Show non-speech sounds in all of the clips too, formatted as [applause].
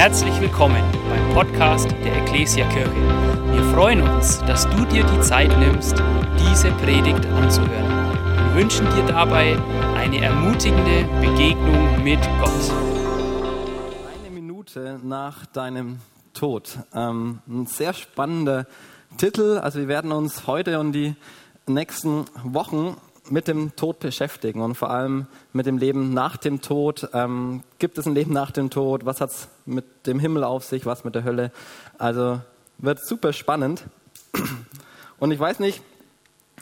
Herzlich willkommen beim Podcast der Ecclesia Kirche. Wir freuen uns, dass du dir die Zeit nimmst, diese Predigt anzuhören. Wir wünschen dir dabei eine ermutigende Begegnung mit Gott. Eine Minute nach deinem Tod. Ähm, ein sehr spannender Titel. Also wir werden uns heute und die nächsten Wochen mit dem Tod beschäftigen und vor allem mit dem Leben nach dem Tod. Ähm, gibt es ein Leben nach dem Tod? Was hat es mit dem Himmel auf sich? Was mit der Hölle? Also wird super spannend. Und ich weiß nicht,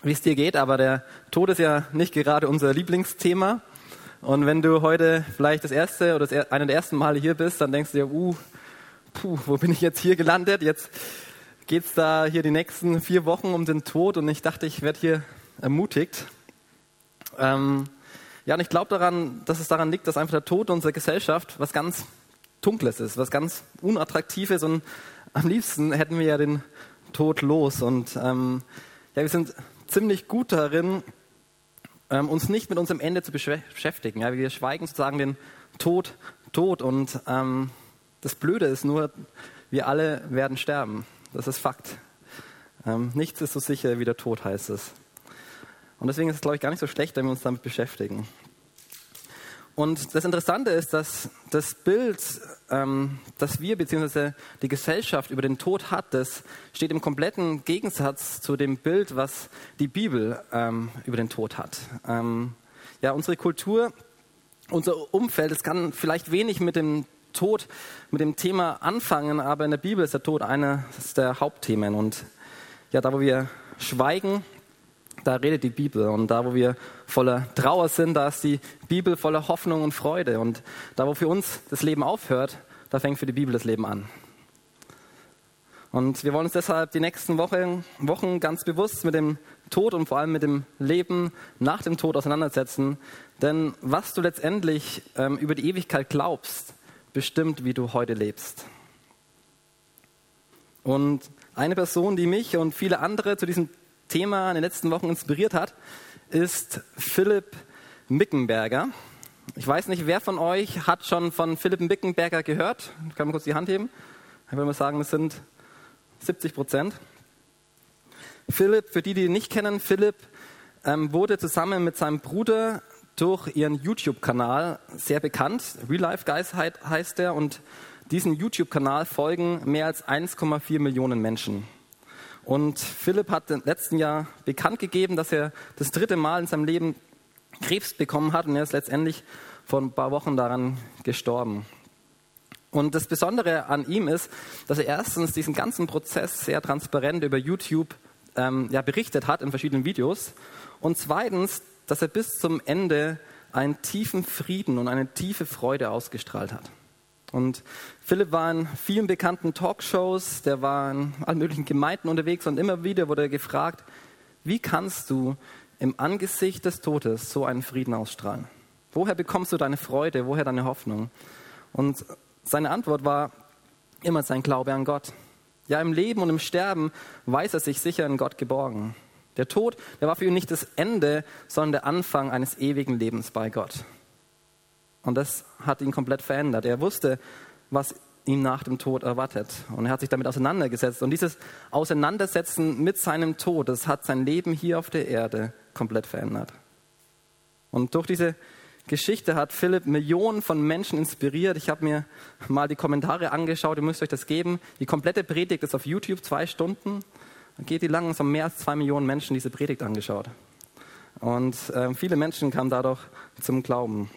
wie es dir geht, aber der Tod ist ja nicht gerade unser Lieblingsthema. Und wenn du heute vielleicht das erste oder das, eine der ersten Male hier bist, dann denkst du dir, uh, puh, wo bin ich jetzt hier gelandet? Jetzt geht es da hier die nächsten vier Wochen um den Tod und ich dachte, ich werde hier ermutigt. Ähm, ja, und ich glaube daran, dass es daran liegt, dass einfach der Tod unserer Gesellschaft was ganz Dunkles ist, was ganz Unattraktives und am liebsten hätten wir ja den Tod los. Und ähm, ja, wir sind ziemlich gut darin, ähm, uns nicht mit unserem Ende zu beschäftigen. Ja, wir schweigen sozusagen den Tod tot. Und ähm, das Blöde ist nur, wir alle werden sterben. Das ist Fakt. Ähm, nichts ist so sicher wie der Tod, heißt es. Und deswegen ist es, glaube ich, gar nicht so schlecht, wenn wir uns damit beschäftigen. Und das Interessante ist, dass das Bild, ähm, das wir bzw. die Gesellschaft über den Tod hat, das steht im kompletten Gegensatz zu dem Bild, was die Bibel ähm, über den Tod hat. Ähm, ja, unsere Kultur, unser Umfeld, es kann vielleicht wenig mit dem Tod, mit dem Thema anfangen, aber in der Bibel ist der Tod eines der Hauptthemen. Und ja, da wo wir schweigen, da redet die Bibel. Und da, wo wir voller Trauer sind, da ist die Bibel voller Hoffnung und Freude. Und da, wo für uns das Leben aufhört, da fängt für die Bibel das Leben an. Und wir wollen uns deshalb die nächsten Wochen, Wochen ganz bewusst mit dem Tod und vor allem mit dem Leben nach dem Tod auseinandersetzen. Denn was du letztendlich ähm, über die Ewigkeit glaubst, bestimmt, wie du heute lebst. Und eine Person, die mich und viele andere zu diesem Thema in den letzten Wochen inspiriert hat, ist Philipp Mickenberger. Ich weiß nicht, wer von euch hat schon von Philipp Mickenberger gehört? Kann man kurz die Hand heben? Ich würde mal sagen, es sind 70 Prozent. Philipp, für die, die ihn nicht kennen, Philipp ähm, wurde zusammen mit seinem Bruder durch ihren YouTube-Kanal sehr bekannt. Real Life Guys heißt er und diesem YouTube-Kanal folgen mehr als 1,4 Millionen Menschen. Und Philipp hat im letzten Jahr bekannt gegeben, dass er das dritte Mal in seinem Leben Krebs bekommen hat und er ist letztendlich vor ein paar Wochen daran gestorben. Und das Besondere an ihm ist, dass er erstens diesen ganzen Prozess sehr transparent über YouTube ähm, ja, berichtet hat in verschiedenen Videos und zweitens, dass er bis zum Ende einen tiefen Frieden und eine tiefe Freude ausgestrahlt hat. Und Philipp war in vielen bekannten Talkshows, der war in allen möglichen Gemeinden unterwegs und immer wieder wurde er gefragt, wie kannst du im Angesicht des Todes so einen Frieden ausstrahlen? Woher bekommst du deine Freude? Woher deine Hoffnung? Und seine Antwort war immer sein Glaube an Gott. Ja, im Leben und im Sterben weiß er sich sicher in Gott geborgen. Der Tod, der war für ihn nicht das Ende, sondern der Anfang eines ewigen Lebens bei Gott. Und das hat ihn komplett verändert. Er wusste, was ihn nach dem Tod erwartet. Und er hat sich damit auseinandergesetzt. Und dieses Auseinandersetzen mit seinem Tod, das hat sein Leben hier auf der Erde komplett verändert. Und durch diese Geschichte hat Philipp Millionen von Menschen inspiriert. Ich habe mir mal die Kommentare angeschaut, ihr müsst euch das geben. Die komplette Predigt ist auf YouTube, zwei Stunden. Geht die lang, es haben mehr als zwei Millionen Menschen diese Predigt angeschaut. Und äh, viele Menschen kamen dadurch zum Glauben.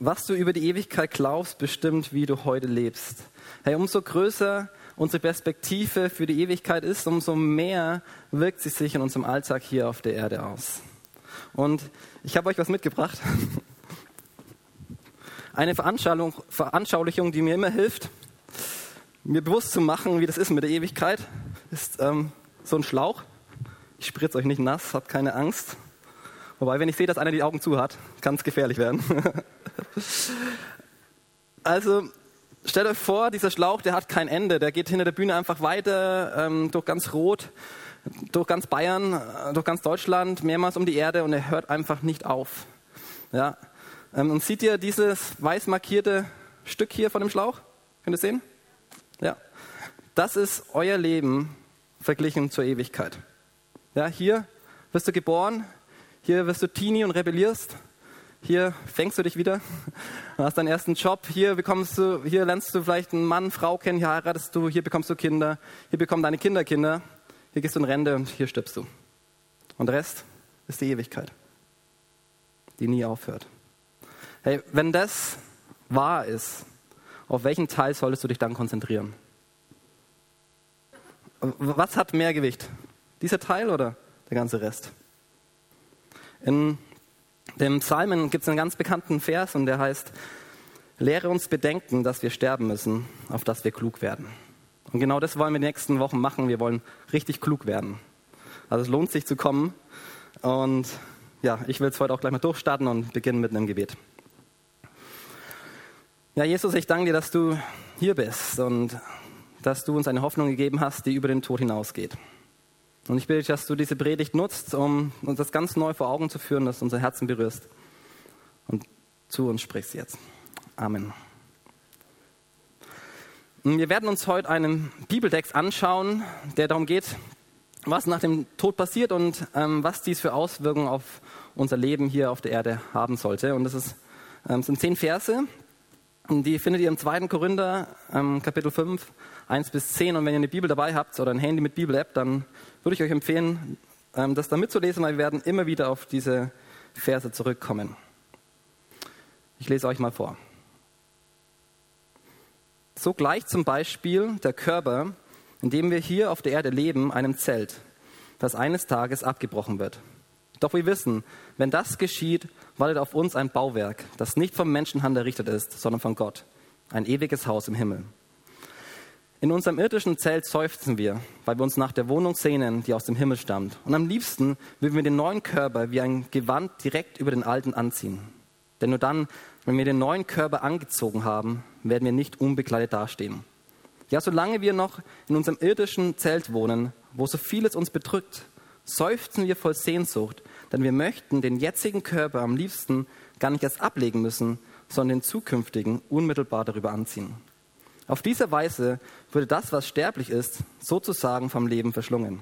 Was du über die Ewigkeit glaubst, bestimmt, wie du heute lebst. Hey, umso größer unsere Perspektive für die Ewigkeit ist, umso mehr wirkt sie sich in unserem Alltag hier auf der Erde aus. Und ich habe euch was mitgebracht. [laughs] Eine Veranschaulichung, die mir immer hilft, mir bewusst zu machen, wie das ist mit der Ewigkeit, ist ähm, so ein Schlauch. Ich spritze euch nicht nass, habt keine Angst. Wobei, wenn ich sehe, dass einer die Augen zu hat, kann es gefährlich werden. [laughs] also, stellt euch vor, dieser Schlauch, der hat kein Ende. Der geht hinter der Bühne einfach weiter, ähm, durch ganz Rot, durch ganz Bayern, äh, durch ganz Deutschland, mehrmals um die Erde und er hört einfach nicht auf. Ja. Ähm, und seht ihr dieses weiß markierte Stück hier von dem Schlauch? Könnt ihr sehen? Ja. Das ist euer Leben verglichen zur Ewigkeit. Ja, hier wirst du geboren, hier wirst du Teenie und rebellierst, hier fängst du dich wieder, hast deinen ersten Job, hier bekommst du, hier lernst du vielleicht einen Mann, Frau kennen, hier heiratest du, hier bekommst du Kinder, hier bekommen deine Kinder Kinder, hier gehst du in Rente und hier stirbst du. Und der Rest ist die Ewigkeit, die nie aufhört. Hey, wenn das wahr ist, auf welchen Teil solltest du dich dann konzentrieren? Was hat mehr Gewicht? Dieser Teil oder der ganze Rest? In dem Psalmen gibt es einen ganz bekannten Vers und der heißt, Lehre uns bedenken, dass wir sterben müssen, auf dass wir klug werden. Und genau das wollen wir die nächsten Wochen machen. Wir wollen richtig klug werden. Also es lohnt sich zu kommen. Und ja, ich will es heute auch gleich mal durchstarten und beginnen mit einem Gebet. Ja, Jesus, ich danke dir, dass du hier bist und dass du uns eine Hoffnung gegeben hast, die über den Tod hinausgeht. Und ich bitte dich, dass du diese Predigt nutzt, um uns das ganz neu vor Augen zu führen, dass du unser Herzen berührst und zu uns sprichst jetzt. Amen. Wir werden uns heute einen Bibeltext anschauen, der darum geht, was nach dem Tod passiert und ähm, was dies für Auswirkungen auf unser Leben hier auf der Erde haben sollte. Und das ist, ähm, sind zehn Verse, die findet ihr im 2. Korinther, ähm, Kapitel 5, 1 bis 10. Und wenn ihr eine Bibel dabei habt oder ein Handy mit Bibel-App, dann würde ich euch empfehlen, ähm, das da mitzulesen, weil wir werden immer wieder auf diese Verse zurückkommen. Ich lese euch mal vor. So gleicht zum Beispiel der Körper, in dem wir hier auf der Erde leben, einem Zelt, das eines Tages abgebrochen wird. Doch wir wissen, wenn das geschieht, wartet auf uns ein Bauwerk, das nicht vom Menschenhand errichtet ist, sondern von Gott. Ein ewiges Haus im Himmel. In unserem irdischen Zelt seufzen wir, weil wir uns nach der Wohnung sehnen, die aus dem Himmel stammt. Und am liebsten würden wir den neuen Körper wie ein Gewand direkt über den alten anziehen. Denn nur dann, wenn wir den neuen Körper angezogen haben, werden wir nicht unbekleidet dastehen. Ja, solange wir noch in unserem irdischen Zelt wohnen, wo so vieles uns bedrückt, seufzen wir voll Sehnsucht, denn wir möchten den jetzigen Körper am liebsten gar nicht erst ablegen müssen, sondern den zukünftigen unmittelbar darüber anziehen. Auf diese Weise würde das, was sterblich ist, sozusagen vom Leben verschlungen.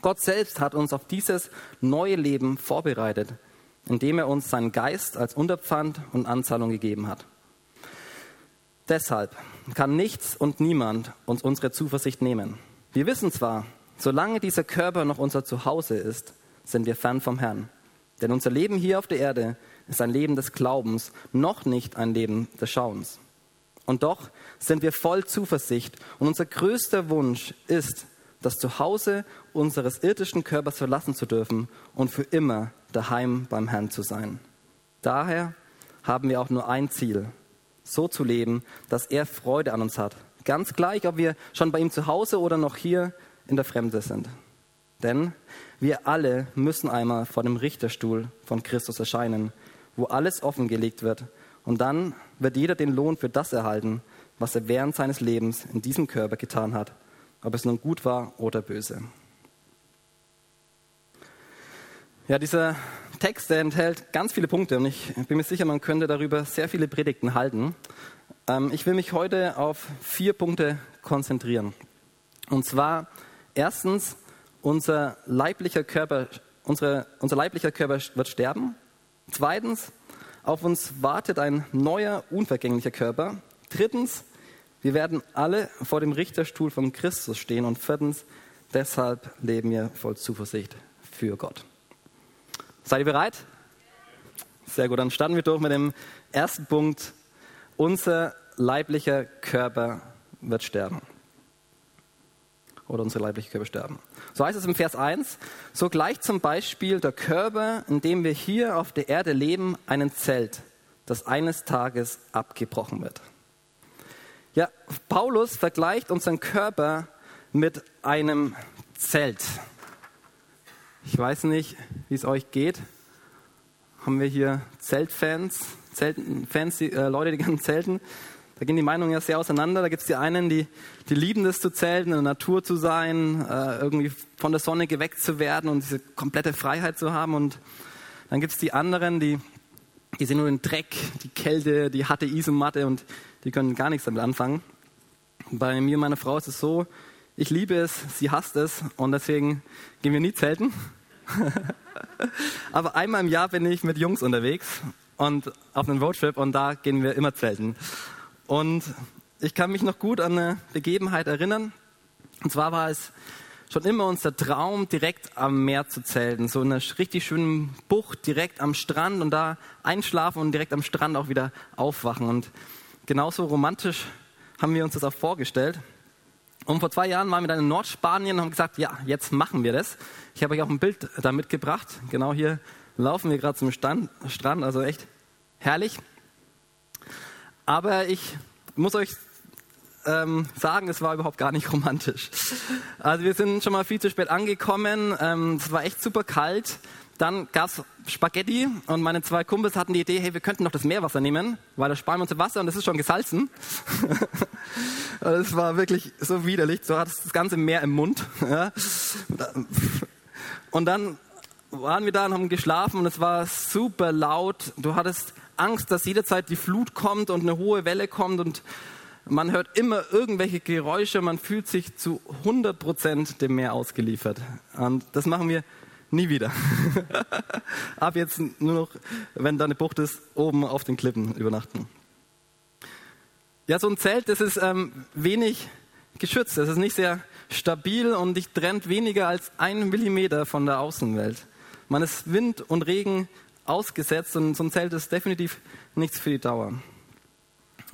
Gott selbst hat uns auf dieses neue Leben vorbereitet, indem er uns seinen Geist als Unterpfand und Anzahlung gegeben hat. Deshalb kann nichts und niemand uns unsere Zuversicht nehmen. Wir wissen zwar, solange dieser Körper noch unser Zuhause ist, sind wir fern vom Herrn. Denn unser Leben hier auf der Erde ist ein Leben des Glaubens, noch nicht ein Leben des Schauens. Und doch sind wir voll Zuversicht und unser größter Wunsch ist, das Zuhause unseres irdischen Körpers verlassen zu dürfen und für immer daheim beim Herrn zu sein. Daher haben wir auch nur ein Ziel, so zu leben, dass er Freude an uns hat. Ganz gleich, ob wir schon bei ihm zu Hause oder noch hier in der Fremde sind. Denn wir alle müssen einmal vor dem Richterstuhl von Christus erscheinen, wo alles offengelegt wird. Und dann wird jeder den Lohn für das erhalten, was er während seines Lebens in diesem Körper getan hat, ob es nun gut war oder böse. Ja, dieser Text, der enthält ganz viele Punkte und ich bin mir sicher, man könnte darüber sehr viele Predigten halten. Ähm, ich will mich heute auf vier Punkte konzentrieren. Und zwar erstens, unser leiblicher Körper, unsere, unser leiblicher Körper wird sterben. Zweitens, auf uns wartet ein neuer, unvergänglicher Körper. Drittens, wir werden alle vor dem Richterstuhl von Christus stehen. Und viertens, deshalb leben wir voll Zuversicht für Gott. Seid ihr bereit? Sehr gut, dann starten wir durch mit dem ersten Punkt. Unser leiblicher Körper wird sterben. Oder unsere leibliche Körper sterben. So heißt es im Vers 1. So gleicht zum Beispiel der Körper, in dem wir hier auf der Erde leben, einem Zelt, das eines Tages abgebrochen wird. Ja, Paulus vergleicht unseren Körper mit einem Zelt. Ich weiß nicht, wie es euch geht. Haben wir hier Zeltfans, Zelten, Fans, äh, Leute, die [laughs] gerne zelten? Da gehen die Meinungen ja sehr auseinander. Da gibt es die einen, die, die lieben es zu zelten, in der Natur zu sein, äh, irgendwie von der Sonne geweckt zu werden und diese komplette Freiheit zu haben. Und dann gibt es die anderen, die die sehen nur den Dreck, die Kälte, die harte Isomatte und die können gar nichts damit anfangen. Bei mir und meiner Frau ist es so, ich liebe es, sie hasst es und deswegen gehen wir nie zelten. [laughs] Aber einmal im Jahr bin ich mit Jungs unterwegs und auf einem Roadtrip und da gehen wir immer zelten. Und ich kann mich noch gut an eine Begebenheit erinnern. Und zwar war es schon immer unser Traum, direkt am Meer zu zelten. So in einer richtig schönen Bucht, direkt am Strand und da einschlafen und direkt am Strand auch wieder aufwachen. Und genauso romantisch haben wir uns das auch vorgestellt. Und vor zwei Jahren waren wir dann in Nordspanien und haben gesagt, ja, jetzt machen wir das. Ich habe euch auch ein Bild da mitgebracht. Genau hier laufen wir gerade zum Stand, Strand, also echt herrlich. Aber ich muss euch ähm, sagen, es war überhaupt gar nicht [laughs] romantisch. Also wir sind schon mal viel zu spät angekommen. Ähm, es war echt super kalt. Dann gab es Spaghetti und meine zwei Kumpels hatten die Idee, hey, wir könnten noch das Meerwasser nehmen, weil da sparen wir uns Wasser und das ist schon gesalzen. [laughs] das war wirklich so widerlich. So hat das ganze Meer im Mund. [laughs] Und dann waren wir da und haben geschlafen und es war super laut. Du hattest Angst, dass jederzeit die Flut kommt und eine hohe Welle kommt und man hört immer irgendwelche Geräusche. Man fühlt sich zu 100 Prozent dem Meer ausgeliefert. Und das machen wir nie wieder. [laughs] Ab jetzt nur noch, wenn da eine Bucht ist, oben auf den Klippen übernachten. Ja, so ein Zelt, das ist ähm, wenig geschützt. Das ist nicht sehr stabil und dich trennt weniger als ein Millimeter von der Außenwelt. Man ist Wind und Regen ausgesetzt und so ein Zelt ist definitiv nichts für die Dauer.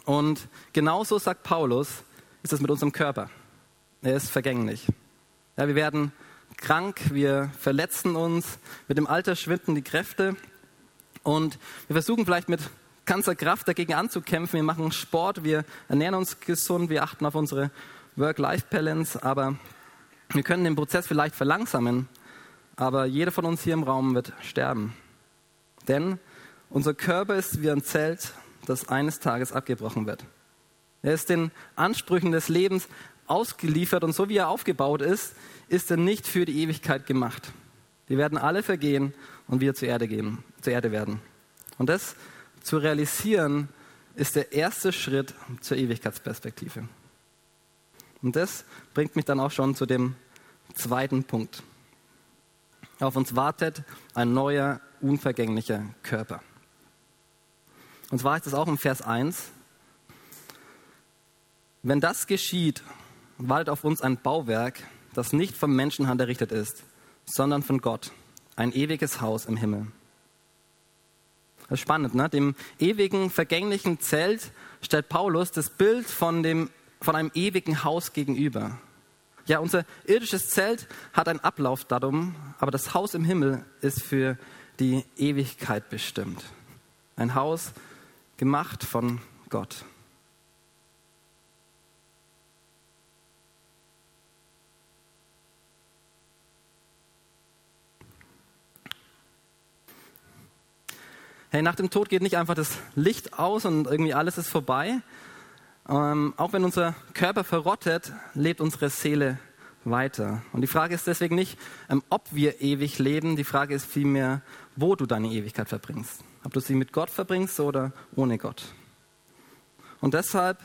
Und genauso sagt Paulus, ist es mit unserem Körper. Er ist vergänglich. Ja, wir werden krank, wir verletzen uns, mit dem Alter schwinden die Kräfte und wir versuchen vielleicht mit ganzer Kraft dagegen anzukämpfen. Wir machen Sport, wir ernähren uns gesund, wir achten auf unsere Work-Life-Balance, aber wir können den Prozess vielleicht verlangsamen, aber jeder von uns hier im Raum wird sterben. Denn unser Körper ist wie ein Zelt, das eines Tages abgebrochen wird. Er ist den Ansprüchen des Lebens ausgeliefert und so wie er aufgebaut ist, ist er nicht für die Ewigkeit gemacht. Wir werden alle vergehen und wir zur Erde gehen, zur Erde werden. Und das zu realisieren, ist der erste Schritt zur Ewigkeitsperspektive. Und das bringt mich dann auch schon zu dem zweiten Punkt. Auf uns wartet ein neuer, unvergänglicher Körper. Und zwar heißt es auch im Vers 1, wenn das geschieht, wartet auf uns ein Bauwerk, das nicht vom Menschenhand errichtet ist, sondern von Gott, ein ewiges Haus im Himmel. Das ist spannend, ne? Dem ewigen, vergänglichen Zelt stellt Paulus das Bild von, dem, von einem ewigen Haus gegenüber. Ja, unser irdisches Zelt hat ein Ablaufdatum, aber das Haus im Himmel ist für die Ewigkeit bestimmt. Ein Haus gemacht von Gott. Hey, nach dem Tod geht nicht einfach das Licht aus und irgendwie alles ist vorbei. Ähm, auch wenn unser Körper verrottet, lebt unsere Seele weiter. Und die Frage ist deswegen nicht, ähm, ob wir ewig leben, die Frage ist vielmehr, wo du deine Ewigkeit verbringst. Ob du sie mit Gott verbringst oder ohne Gott. Und deshalb,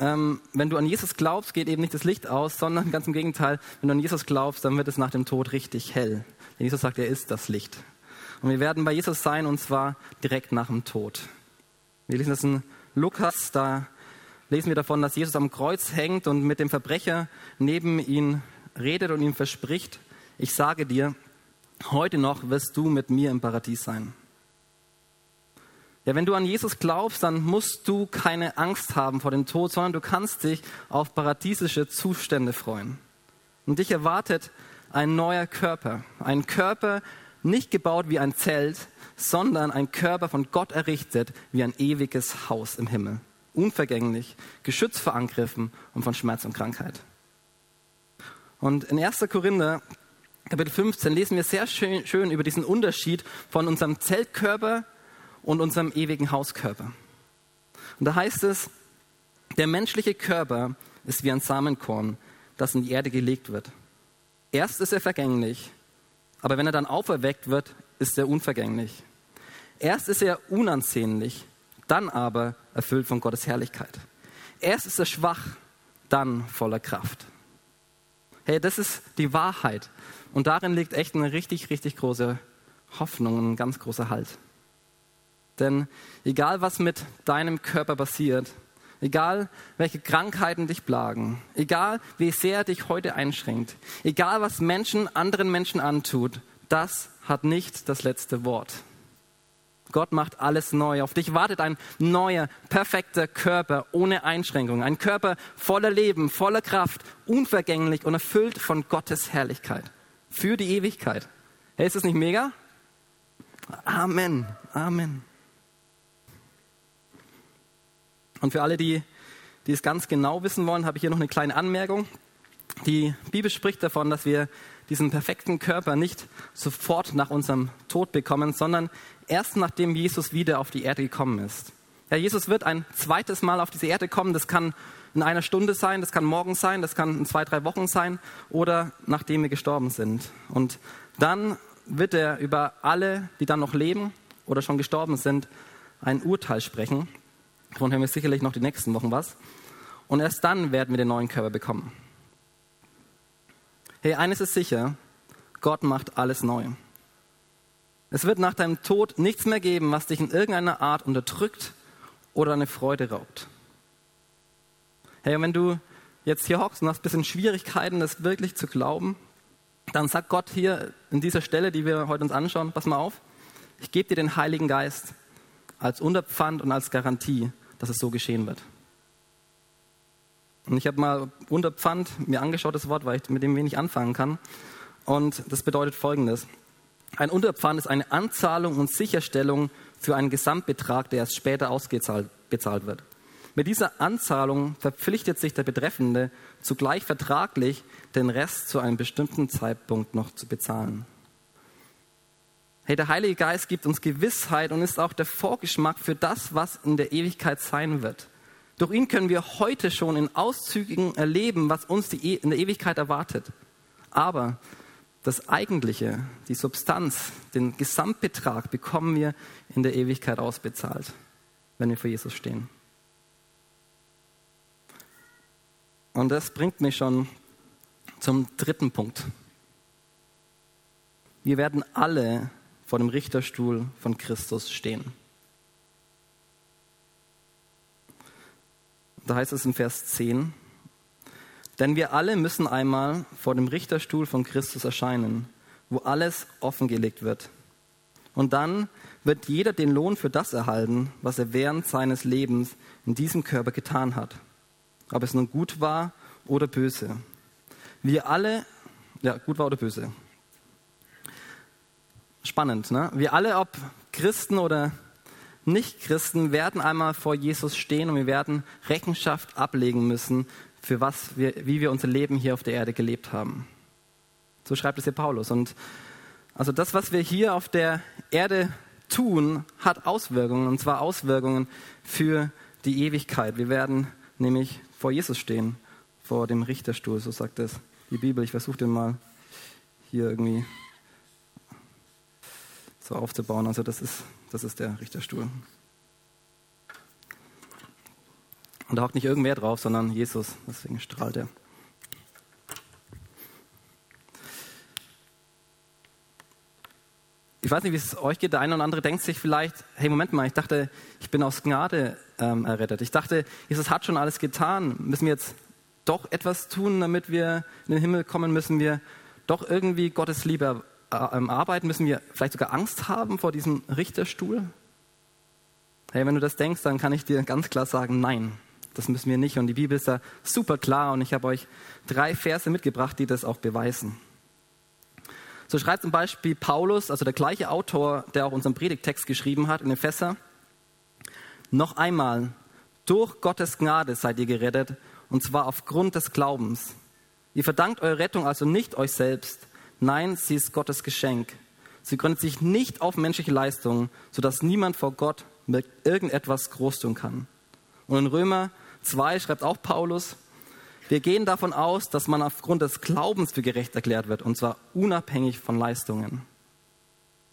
ähm, wenn du an Jesus glaubst, geht eben nicht das Licht aus, sondern [laughs] ganz im Gegenteil, wenn du an Jesus glaubst, dann wird es nach dem Tod richtig hell. Denn Jesus sagt, er ist das Licht. Und wir werden bei Jesus sein und zwar direkt nach dem Tod. Wir lesen das in Lukas, da lesen wir davon, dass Jesus am Kreuz hängt und mit dem Verbrecher neben ihn redet und ihm verspricht, ich sage dir, heute noch wirst du mit mir im Paradies sein. Ja, wenn du an Jesus glaubst, dann musst du keine Angst haben vor dem Tod, sondern du kannst dich auf paradiesische Zustände freuen. Und dich erwartet ein neuer Körper, ein Körper, nicht gebaut wie ein Zelt, sondern ein Körper von Gott errichtet wie ein ewiges Haus im Himmel. Unvergänglich, geschützt vor Angriffen und von Schmerz und Krankheit. Und in 1. Korinther, Kapitel 15, lesen wir sehr schön, schön über diesen Unterschied von unserem Zeltkörper und unserem ewigen Hauskörper. Und da heißt es, der menschliche Körper ist wie ein Samenkorn, das in die Erde gelegt wird. Erst ist er vergänglich, aber wenn er dann auferweckt wird, ist er unvergänglich. Erst ist er unansehnlich, dann aber erfüllt von Gottes Herrlichkeit. Erst ist er schwach, dann voller Kraft. Hey, das ist die Wahrheit. Und darin liegt echt eine richtig, richtig große Hoffnung und ein ganz großer Halt. Denn egal was mit deinem Körper passiert, egal welche Krankheiten dich plagen, egal wie sehr dich heute einschränkt, egal was Menschen anderen Menschen antut, das hat nicht das letzte Wort. Gott macht alles neu. Auf dich wartet ein neuer, perfekter Körper ohne Einschränkungen. Ein Körper voller Leben, voller Kraft, unvergänglich und erfüllt von Gottes Herrlichkeit. Für die Ewigkeit. Hey, ist das nicht mega? Amen. Amen. Und für alle, die, die es ganz genau wissen wollen, habe ich hier noch eine kleine Anmerkung. Die Bibel spricht davon, dass wir diesen perfekten Körper nicht sofort nach unserem Tod bekommen, sondern erst nachdem Jesus wieder auf die Erde gekommen ist. Ja, Jesus wird ein zweites Mal auf diese Erde kommen. Das kann in einer Stunde sein, das kann morgen sein, das kann in zwei, drei Wochen sein oder nachdem wir gestorben sind. Und dann wird er über alle, die dann noch leben oder schon gestorben sind, ein Urteil sprechen. Davon hören wir sicherlich noch die nächsten Wochen was. Und erst dann werden wir den neuen Körper bekommen. Hey, eines ist sicher, Gott macht alles neu. Es wird nach deinem Tod nichts mehr geben, was dich in irgendeiner Art unterdrückt oder eine Freude raubt. Hey, und wenn du jetzt hier hockst und hast ein bisschen Schwierigkeiten, das wirklich zu glauben, dann sagt Gott hier in dieser Stelle, die wir heute uns anschauen, pass mal auf, ich gebe dir den Heiligen Geist als Unterpfand und als Garantie, dass es so geschehen wird. Und ich habe mal Unterpfand mir angeschaut, das Wort, weil ich mit dem wenig anfangen kann. Und das bedeutet Folgendes. Ein Unterpfand ist eine Anzahlung und Sicherstellung für einen Gesamtbetrag, der erst später ausgezahlt wird. Mit dieser Anzahlung verpflichtet sich der Betreffende zugleich vertraglich, den Rest zu einem bestimmten Zeitpunkt noch zu bezahlen. Hey, der Heilige Geist gibt uns Gewissheit und ist auch der Vorgeschmack für das, was in der Ewigkeit sein wird. Durch ihn können wir heute schon in Auszügen erleben, was uns e in der Ewigkeit erwartet. Aber das Eigentliche, die Substanz, den Gesamtbetrag bekommen wir in der Ewigkeit ausbezahlt, wenn wir vor Jesus stehen. Und das bringt mich schon zum dritten Punkt. Wir werden alle vor dem Richterstuhl von Christus stehen. Da heißt es in Vers 10, denn wir alle müssen einmal vor dem Richterstuhl von Christus erscheinen, wo alles offengelegt wird. Und dann wird jeder den Lohn für das erhalten, was er während seines Lebens in diesem Körper getan hat. Ob es nun gut war oder böse. Wir alle, ja, gut war oder böse. Spannend, ne? Wir alle, ob Christen oder Nichtchristen werden einmal vor Jesus stehen und wir werden Rechenschaft ablegen müssen, für was wir, wie wir unser Leben hier auf der Erde gelebt haben. So schreibt es hier Paulus. Und also das, was wir hier auf der Erde tun, hat Auswirkungen, und zwar Auswirkungen für die Ewigkeit. Wir werden nämlich vor Jesus stehen, vor dem Richterstuhl, so sagt es die Bibel. Ich versuche den mal hier irgendwie so aufzubauen. Also das ist das ist der Richterstuhl. Und da hockt nicht irgendwer drauf, sondern Jesus. Deswegen strahlt er. Ich weiß nicht, wie es euch geht. Der eine oder andere denkt sich vielleicht, hey, Moment mal, ich dachte, ich bin aus Gnade ähm, errettet. Ich dachte, Jesus hat schon alles getan. Müssen wir jetzt doch etwas tun, damit wir in den Himmel kommen? Müssen wir doch irgendwie Gottes Liebe arbeiten, müssen wir vielleicht sogar Angst haben vor diesem Richterstuhl? Hey, wenn du das denkst, dann kann ich dir ganz klar sagen, nein, das müssen wir nicht. Und die Bibel ist da super klar und ich habe euch drei Verse mitgebracht, die das auch beweisen. So schreibt zum Beispiel Paulus, also der gleiche Autor, der auch unseren Predigtext geschrieben hat in Epheser, noch einmal, durch Gottes Gnade seid ihr gerettet, und zwar aufgrund des Glaubens. Ihr verdankt eure Rettung also nicht euch selbst, Nein, sie ist Gottes Geschenk. Sie gründet sich nicht auf menschliche Leistungen, sodass niemand vor Gott mit irgendetwas groß tun kann. Und in Römer 2 schreibt auch Paulus, wir gehen davon aus, dass man aufgrund des Glaubens für gerecht erklärt wird, und zwar unabhängig von Leistungen.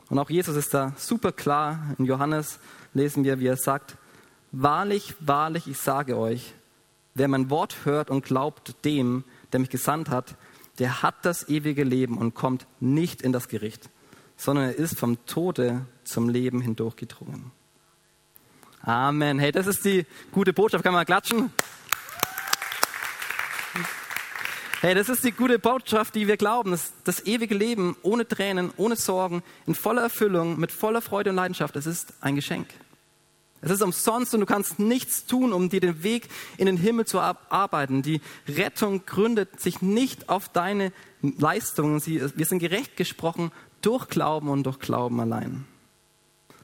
Und auch Jesus ist da super klar. In Johannes lesen wir, wie er sagt, Wahrlich, wahrlich, ich sage euch, wer mein Wort hört und glaubt dem, der mich gesandt hat, der hat das ewige Leben und kommt nicht in das Gericht, sondern er ist vom Tode zum Leben hindurchgedrungen. Amen. Hey, das ist die gute Botschaft. Kann man klatschen? Hey, das ist die gute Botschaft, die wir glauben. Das, das ewige Leben ohne Tränen, ohne Sorgen, in voller Erfüllung, mit voller Freude und Leidenschaft, es ist ein Geschenk. Es ist umsonst und du kannst nichts tun, um dir den Weg in den Himmel zu arbeiten. Die Rettung gründet sich nicht auf deine Leistungen. wir sind gerecht gesprochen durch Glauben und durch Glauben allein.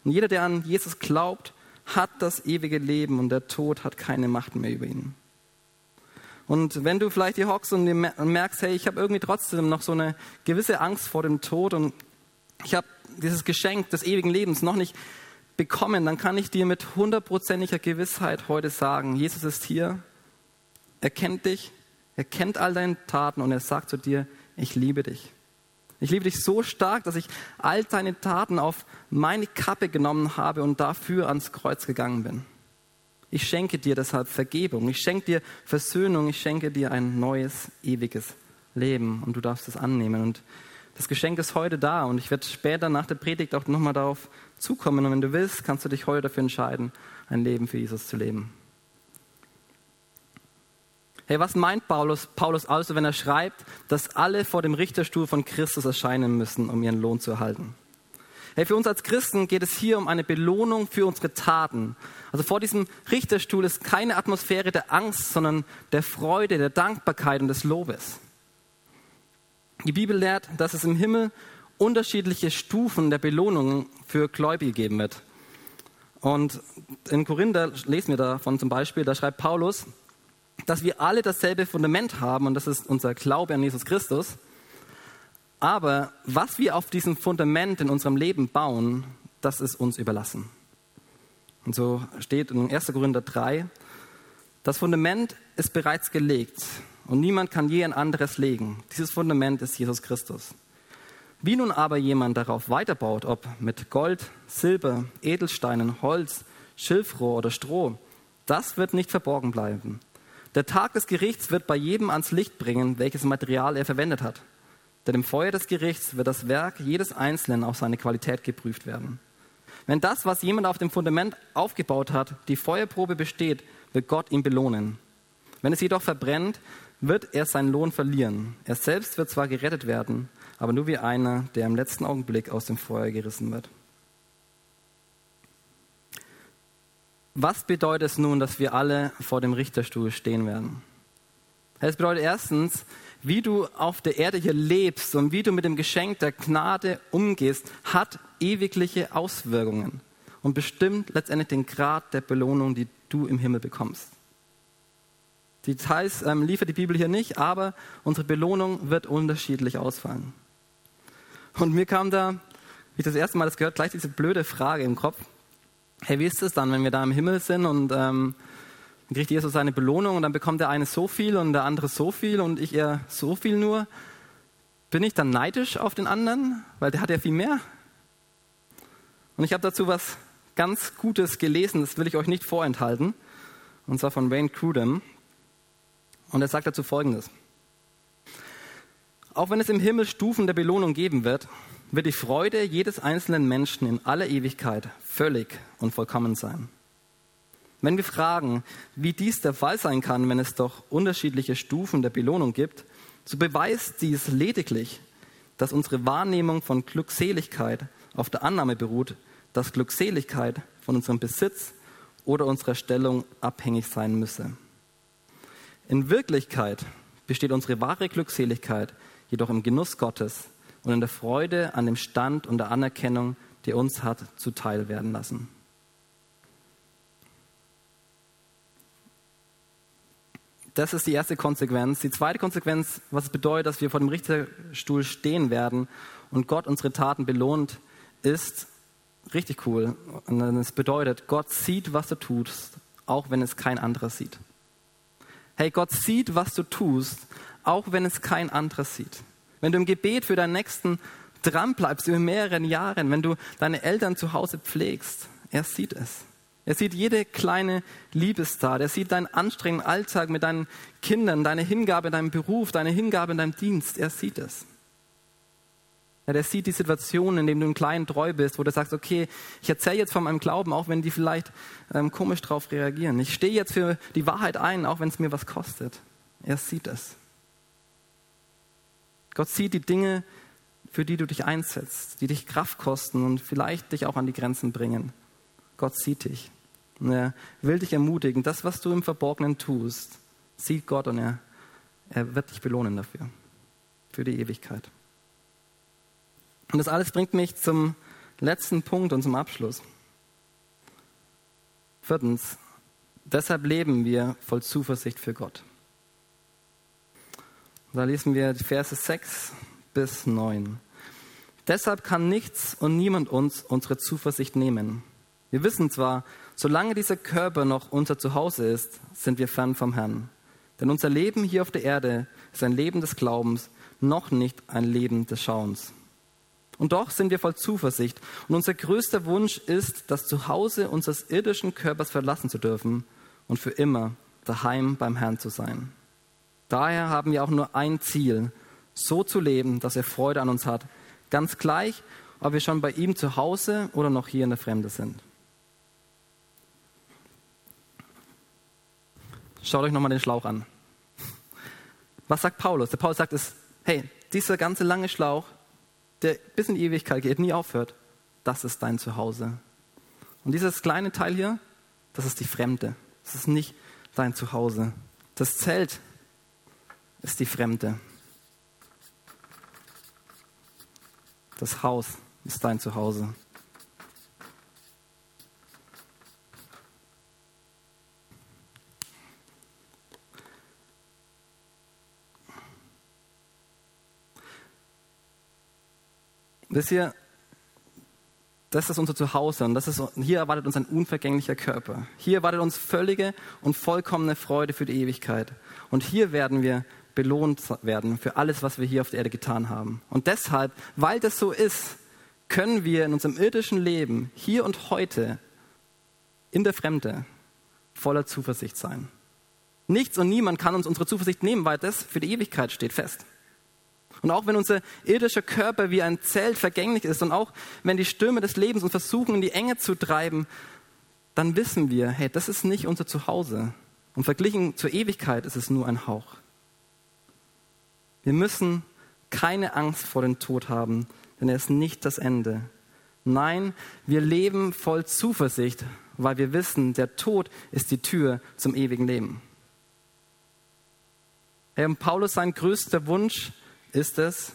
Und jeder, der an Jesus glaubt, hat das ewige Leben und der Tod hat keine Macht mehr über ihn. Und wenn du vielleicht hier hockst und merkst, hey, ich habe irgendwie trotzdem noch so eine gewisse Angst vor dem Tod und ich habe dieses Geschenk des ewigen Lebens noch nicht bekommen, dann kann ich dir mit hundertprozentiger Gewissheit heute sagen, Jesus ist hier, er kennt dich, er kennt all deine Taten und er sagt zu dir, ich liebe dich. Ich liebe dich so stark, dass ich all deine Taten auf meine Kappe genommen habe und dafür ans Kreuz gegangen bin. Ich schenke dir deshalb Vergebung, ich schenke dir Versöhnung, ich schenke dir ein neues, ewiges Leben und du darfst es annehmen. Und das Geschenk ist heute da und ich werde später nach der Predigt auch nochmal darauf zukommen. Und wenn du willst, kannst du dich heute dafür entscheiden, ein Leben für Jesus zu leben. Hey, was meint Paulus, Paulus also, wenn er schreibt, dass alle vor dem Richterstuhl von Christus erscheinen müssen, um ihren Lohn zu erhalten? Hey, für uns als Christen geht es hier um eine Belohnung für unsere Taten. Also vor diesem Richterstuhl ist keine Atmosphäre der Angst, sondern der Freude, der Dankbarkeit und des Lobes. Die Bibel lehrt, dass es im Himmel unterschiedliche Stufen der Belohnungen für Gläubige geben wird. Und in Korinther lesen wir davon zum Beispiel, da schreibt Paulus, dass wir alle dasselbe Fundament haben und das ist unser Glaube an Jesus Christus. Aber was wir auf diesem Fundament in unserem Leben bauen, das ist uns überlassen. Und so steht in 1. Korinther 3, das Fundament ist bereits gelegt und niemand kann je ein anderes legen. Dieses Fundament ist Jesus Christus. Wie nun aber jemand darauf weiterbaut, ob mit Gold, Silber, Edelsteinen, Holz, Schilfrohr oder Stroh, das wird nicht verborgen bleiben. Der Tag des Gerichts wird bei jedem ans Licht bringen, welches Material er verwendet hat. Denn im Feuer des Gerichts wird das Werk jedes Einzelnen auf seine Qualität geprüft werden. Wenn das, was jemand auf dem Fundament aufgebaut hat, die Feuerprobe besteht, wird Gott ihn belohnen. Wenn es jedoch verbrennt, wird er seinen Lohn verlieren. Er selbst wird zwar gerettet werden, aber nur wie einer, der im letzten Augenblick aus dem Feuer gerissen wird. Was bedeutet es nun, dass wir alle vor dem Richterstuhl stehen werden? Es bedeutet erstens, wie du auf der Erde hier lebst und wie du mit dem Geschenk der Gnade umgehst, hat ewigliche Auswirkungen und bestimmt letztendlich den Grad der Belohnung, die du im Himmel bekommst. Details ähm, liefert die Bibel hier nicht, aber unsere Belohnung wird unterschiedlich ausfallen. Und mir kam da, wie ich das erste Mal das gehört, gleich diese blöde Frage im Kopf. Hey, wie ist es dann, wenn wir da im Himmel sind und ähm, dann kriegt Jesus seine Belohnung und dann bekommt der eine so viel und der andere so viel und ich eher so viel nur. Bin ich dann neidisch auf den anderen, weil der hat ja viel mehr? Und ich habe dazu was ganz Gutes gelesen, das will ich euch nicht vorenthalten, und zwar von Wayne Crudem. Und er sagt dazu Folgendes. Auch wenn es im Himmel Stufen der Belohnung geben wird, wird die Freude jedes einzelnen Menschen in aller Ewigkeit völlig und vollkommen sein. Wenn wir fragen, wie dies der Fall sein kann, wenn es doch unterschiedliche Stufen der Belohnung gibt, so beweist dies lediglich, dass unsere Wahrnehmung von Glückseligkeit auf der Annahme beruht, dass Glückseligkeit von unserem Besitz oder unserer Stellung abhängig sein müsse. In Wirklichkeit besteht unsere wahre Glückseligkeit jedoch im Genuss Gottes und in der Freude an dem Stand und der Anerkennung, die uns hat zuteil werden lassen. Das ist die erste Konsequenz. Die zweite Konsequenz, was es bedeutet, dass wir vor dem Richterstuhl stehen werden und Gott unsere Taten belohnt, ist richtig cool. Und es bedeutet, Gott sieht, was du tust, auch wenn es kein anderer sieht. Hey, Gott sieht, was du tust, auch wenn es kein anderer sieht. Wenn du im Gebet für deinen Nächsten dran bleibst über mehrere Jahre, wenn du deine Eltern zu Hause pflegst, er sieht es. Er sieht jede kleine Liebestat. Er sieht deinen anstrengenden Alltag mit deinen Kindern, deine Hingabe in deinem Beruf, deine Hingabe in deinem Dienst. Er sieht es. Ja, der sieht die Situation, in der du ein kleinen treu bist, wo du sagst, okay, ich erzähle jetzt von meinem Glauben, auch wenn die vielleicht ähm, komisch darauf reagieren. Ich stehe jetzt für die Wahrheit ein, auch wenn es mir was kostet. Er sieht es. Gott sieht die Dinge, für die du dich einsetzt, die dich Kraft kosten und vielleicht dich auch an die Grenzen bringen. Gott sieht dich. Und er will dich ermutigen. Das, was du im Verborgenen tust, sieht Gott und er, er wird dich belohnen dafür. Für die Ewigkeit. Und das alles bringt mich zum letzten Punkt und zum Abschluss. Viertens, deshalb leben wir voll Zuversicht für Gott. Da lesen wir die Verse 6 bis 9. Deshalb kann nichts und niemand uns unsere Zuversicht nehmen. Wir wissen zwar, solange dieser Körper noch unser Zuhause ist, sind wir fern vom Herrn. Denn unser Leben hier auf der Erde ist ein Leben des Glaubens, noch nicht ein Leben des Schauens. Und doch sind wir voll Zuversicht. Und unser größter Wunsch ist, das Zuhause unseres irdischen Körpers verlassen zu dürfen und für immer daheim beim Herrn zu sein. Daher haben wir auch nur ein Ziel, so zu leben, dass er Freude an uns hat, ganz gleich, ob wir schon bei ihm zu Hause oder noch hier in der Fremde sind. Schaut euch nochmal den Schlauch an. Was sagt Paulus? Der Paulus sagt es, hey, dieser ganze lange Schlauch, der bis in die Ewigkeit geht, nie aufhört, das ist dein Zuhause. Und dieses kleine Teil hier, das ist die Fremde. Das ist nicht dein Zuhause. Das Zelt ist die Fremde. Das Haus ist dein Zuhause. Wisst ihr, das ist unser Zuhause und das ist, hier erwartet uns ein unvergänglicher Körper. Hier erwartet uns völlige und vollkommene Freude für die Ewigkeit. Und hier werden wir belohnt werden für alles, was wir hier auf der Erde getan haben. Und deshalb, weil das so ist, können wir in unserem irdischen Leben hier und heute in der Fremde voller Zuversicht sein. Nichts und niemand kann uns unsere Zuversicht nehmen, weil das für die Ewigkeit steht fest. Und auch wenn unser irdischer Körper wie ein Zelt vergänglich ist und auch wenn die Stürme des Lebens uns versuchen, in die Enge zu treiben, dann wissen wir, hey, das ist nicht unser Zuhause. Und verglichen zur Ewigkeit ist es nur ein Hauch. Wir müssen keine Angst vor dem Tod haben, denn er ist nicht das Ende. Nein, wir leben voll Zuversicht, weil wir wissen, der Tod ist die Tür zum ewigen Leben. Herr Paulus, sein größter Wunsch ist es,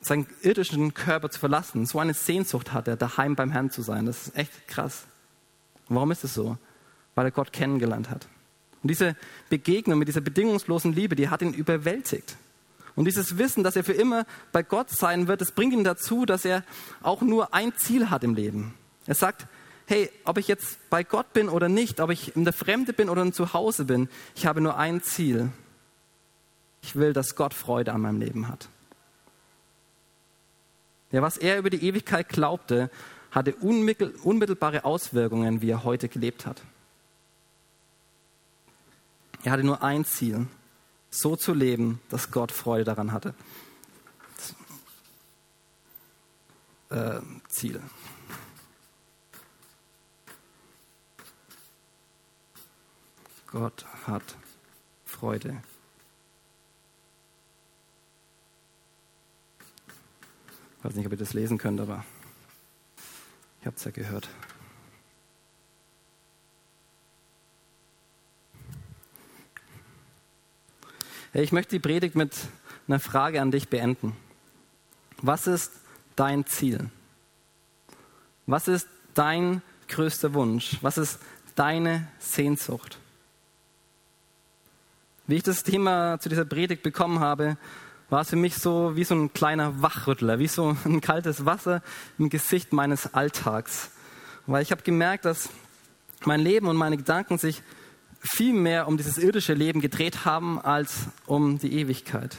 seinen irdischen Körper zu verlassen. So eine Sehnsucht hat er, daheim beim Herrn zu sein. Das ist echt krass. Warum ist es so? Weil er Gott kennengelernt hat. Und diese Begegnung mit dieser bedingungslosen Liebe, die hat ihn überwältigt. Und dieses Wissen, dass er für immer bei Gott sein wird, das bringt ihn dazu, dass er auch nur ein Ziel hat im Leben. Er sagt, hey, ob ich jetzt bei Gott bin oder nicht, ob ich in der Fremde bin oder zu Hause bin, ich habe nur ein Ziel. Ich will, dass Gott Freude an meinem Leben hat. Ja, was er über die Ewigkeit glaubte, hatte unmittelbare Auswirkungen, wie er heute gelebt hat. Er hatte nur ein Ziel, so zu leben, dass Gott Freude daran hatte. Äh, Ziel. Gott hat Freude Ich weiß nicht, ob ihr das lesen könnt, aber ich habe es ja gehört. Ich möchte die Predigt mit einer Frage an dich beenden. Was ist dein Ziel? Was ist dein größter Wunsch? Was ist deine Sehnsucht? Wie ich das Thema zu dieser Predigt bekommen habe, war es für mich so wie so ein kleiner Wachrüttler, wie so ein kaltes Wasser im Gesicht meines Alltags. Weil ich habe gemerkt, dass mein Leben und meine Gedanken sich viel mehr um dieses irdische Leben gedreht haben als um die Ewigkeit.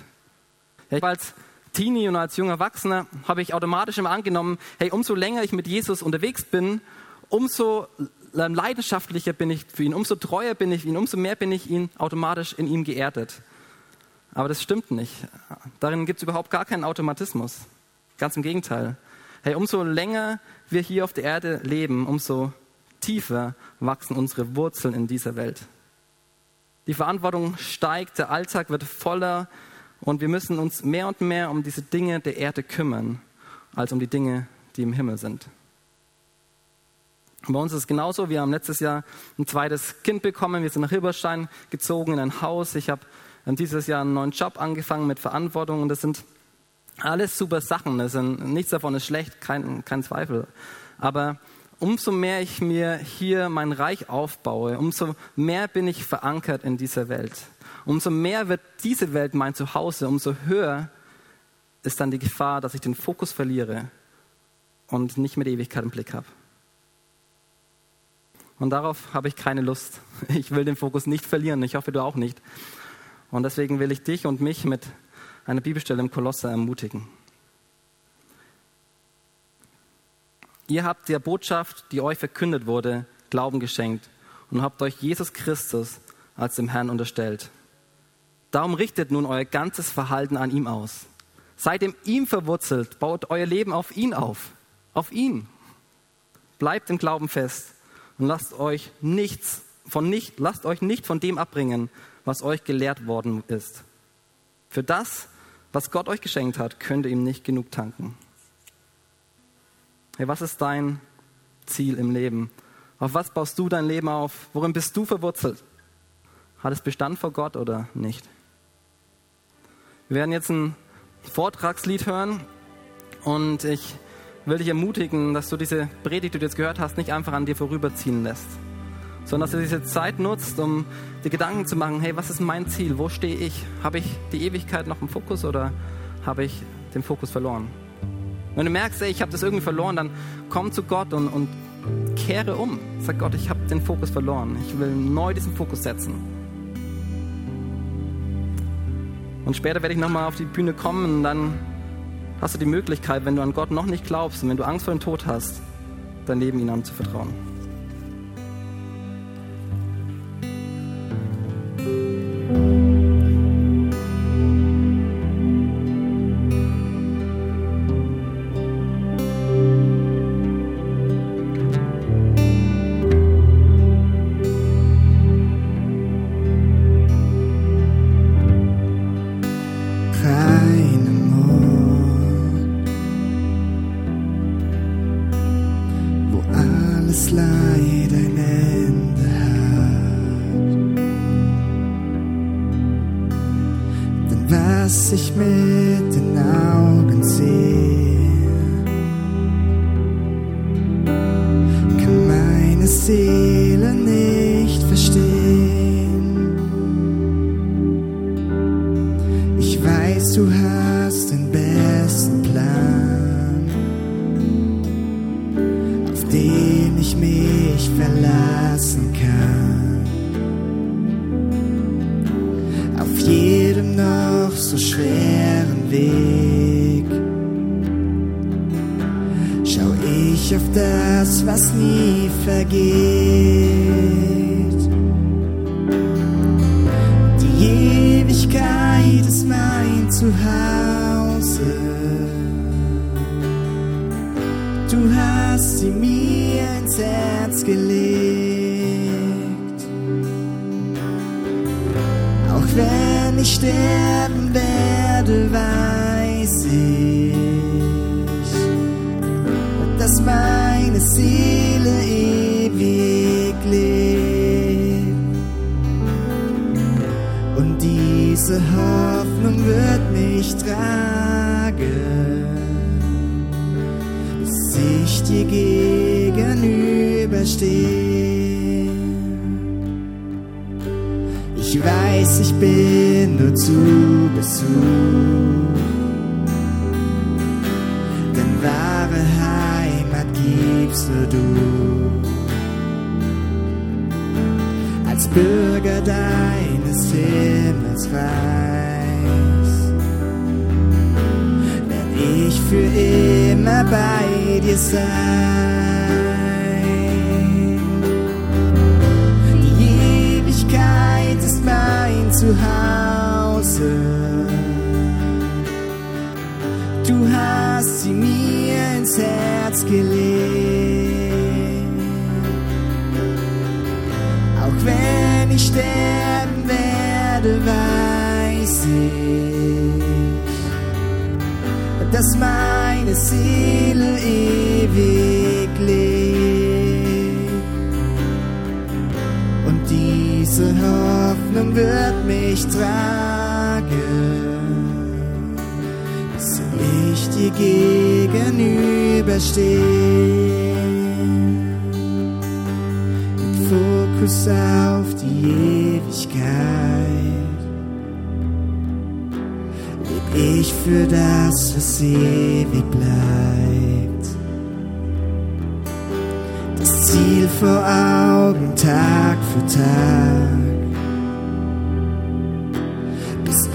Habe als Teenie und als junger Erwachsener habe ich automatisch immer angenommen, hey, umso länger ich mit Jesus unterwegs bin, umso leidenschaftlicher bin ich für ihn, umso treuer bin ich ihn, umso mehr bin ich ihn automatisch in ihm geerdet. Aber das stimmt nicht. Darin gibt es überhaupt gar keinen Automatismus. Ganz im Gegenteil. Hey, umso länger wir hier auf der Erde leben, umso tiefer wachsen unsere Wurzeln in dieser Welt. Die Verantwortung steigt, der Alltag wird voller und wir müssen uns mehr und mehr um diese Dinge der Erde kümmern, als um die Dinge, die im Himmel sind. Bei uns ist es genauso. Wir haben letztes Jahr ein zweites Kind bekommen. Wir sind nach Hilberstein gezogen in ein Haus. Ich habe dieses Jahr einen neuen Job angefangen mit Verantwortung und das sind alles super Sachen. Das sind, nichts davon ist schlecht, kein, kein Zweifel. Aber umso mehr ich mir hier mein Reich aufbaue, umso mehr bin ich verankert in dieser Welt. Umso mehr wird diese Welt mein Zuhause, umso höher ist dann die Gefahr, dass ich den Fokus verliere und nicht die Ewigkeit im Blick habe. Und darauf habe ich keine Lust. [laughs] Ich will den Fokus nicht verlieren. Ich hoffe, du auch nicht. Und deswegen will ich dich und mich mit einer Bibelstelle im Kolosser ermutigen. Ihr habt der Botschaft, die euch verkündet wurde, Glauben geschenkt und habt euch Jesus Christus als dem Herrn unterstellt. Darum richtet nun euer ganzes Verhalten an ihm aus. Seid in ihm verwurzelt, baut euer Leben auf ihn auf. Auf ihn. Bleibt im Glauben fest und lasst euch nichts von nicht, lasst euch nicht von dem abbringen, was euch gelehrt worden ist. Für das, was Gott euch geschenkt hat, könnt ihr ihm nicht genug tanken. Hey, was ist dein Ziel im Leben? Auf was baust du dein Leben auf? Worin bist du verwurzelt? Hat es Bestand vor Gott oder nicht? Wir werden jetzt ein Vortragslied hören und ich will dich ermutigen, dass du diese Predigt, die du jetzt gehört hast, nicht einfach an dir vorüberziehen lässt, sondern dass du diese Zeit nutzt, um dir Gedanken zu machen, hey, was ist mein Ziel? Wo stehe ich? Habe ich die Ewigkeit noch im Fokus oder habe ich den Fokus verloren? Wenn du merkst, ey, ich habe das irgendwie verloren, dann komm zu Gott und, und kehre um. Sag Gott, ich habe den Fokus verloren. Ich will neu diesen Fokus setzen. Und später werde ich nochmal auf die Bühne kommen und dann hast du die Möglichkeit, wenn du an Gott noch nicht glaubst und wenn du Angst vor dem Tod hast, dein Leben ihm anzuvertrauen. gelegt. Auch wenn ich sterben werde, weiß ich, dass meine Seele ewig lebt. Und diese Hoffnung wird mich tragen, bis ich dir gebe verstehen. Ich weiß, ich bin nur zu Besuch, denn wahre Heimat gibst nur du. Als Bürger deines Himmelsreichs werde ich für immer bei dir sein. Mein Zuhause. Mich tragen, bis ich dir gegenüberstehe. Fokus auf die Ewigkeit. Leb ich für das, was ewig bleibt. Das Ziel vor Augen Tag für Tag.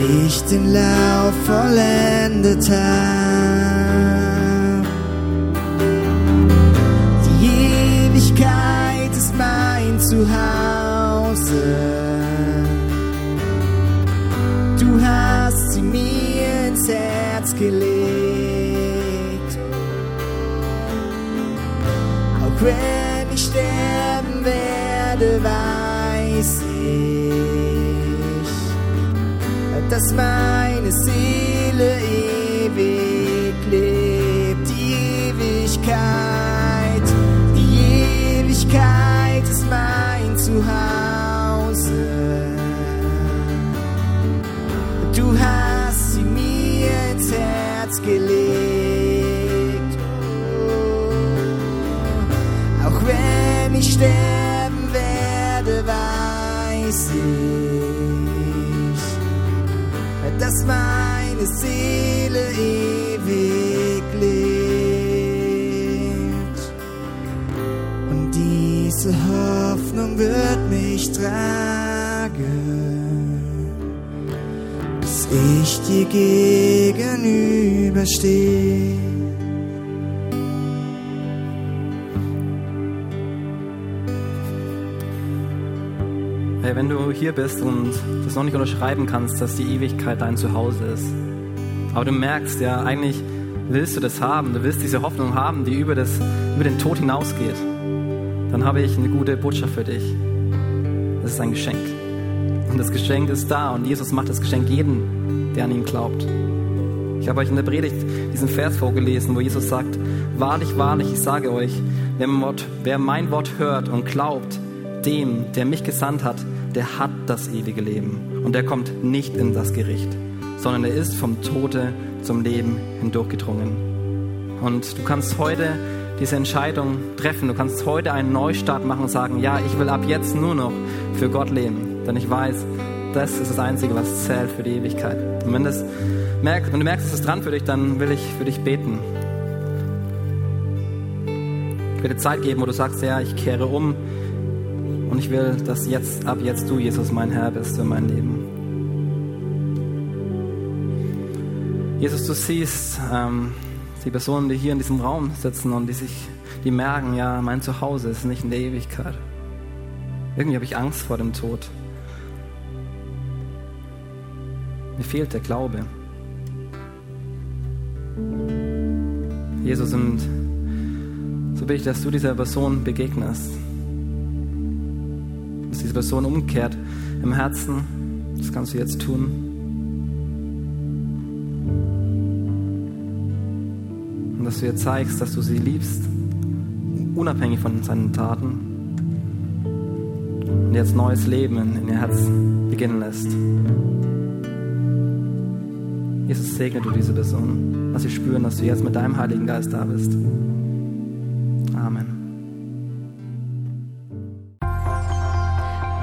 Ich den Lauf vollendet hab. Die Ewigkeit ist mein Zuhause. Du hast sie mir ins Herz gelegt. Auch wenn ich sterben werde, weiß ich, dass meine Seele ewig lebt. Die Ewigkeit, die Ewigkeit ist mein Zuhause. Du hast sie mir ins Herz gelegt. Auch wenn ich sterben werde, weiß ich, meine Seele ewig lebt. Und diese Hoffnung wird mich tragen, bis ich dir gegenüberstehe. Hey, wenn du hier bist und das noch nicht unterschreiben kannst, dass die Ewigkeit dein Zuhause ist, aber du merkst, ja, eigentlich willst du das haben, du willst diese Hoffnung haben, die über, das, über den Tod hinausgeht, dann habe ich eine gute Botschaft für dich. Das ist ein Geschenk. Und das Geschenk ist da und Jesus macht das Geschenk jedem, der an ihn glaubt. Ich habe euch in der Predigt diesen Vers vorgelesen, wo Jesus sagt, wahrlich, wahrlich, ich sage euch, wer mein Wort, wer mein Wort hört und glaubt, dem, der mich gesandt hat, der hat das ewige Leben. Und der kommt nicht in das Gericht, sondern er ist vom Tode zum Leben hindurchgedrungen. Und du kannst heute diese Entscheidung treffen. Du kannst heute einen Neustart machen und sagen, ja, ich will ab jetzt nur noch für Gott leben. Denn ich weiß, das ist das Einzige, was zählt für die Ewigkeit. Und wenn, das merkst, wenn du merkst, es ist dran für dich, dann will ich für dich beten. Ich dir Zeit geben, wo du sagst, ja, ich kehre um und ich will, dass jetzt, ab jetzt du, Jesus, mein Herr bist für mein Leben. Jesus, du siehst ähm, die Personen, die hier in diesem Raum sitzen und die sich, die merken, ja, mein Zuhause ist nicht in der Ewigkeit. Irgendwie habe ich Angst vor dem Tod. Mir fehlt der Glaube. Jesus, und so bitte ich, dass du dieser Person begegnest. Dass diese Person umkehrt im Herzen. Das kannst du jetzt tun. Und dass du ihr zeigst, dass du sie liebst, unabhängig von seinen Taten. Und jetzt neues Leben in, ihr Herz beginnen lässt. Jesus, segne du diese Person. Lass sie spüren, dass du jetzt mit deinem Heiligen Geist da bist.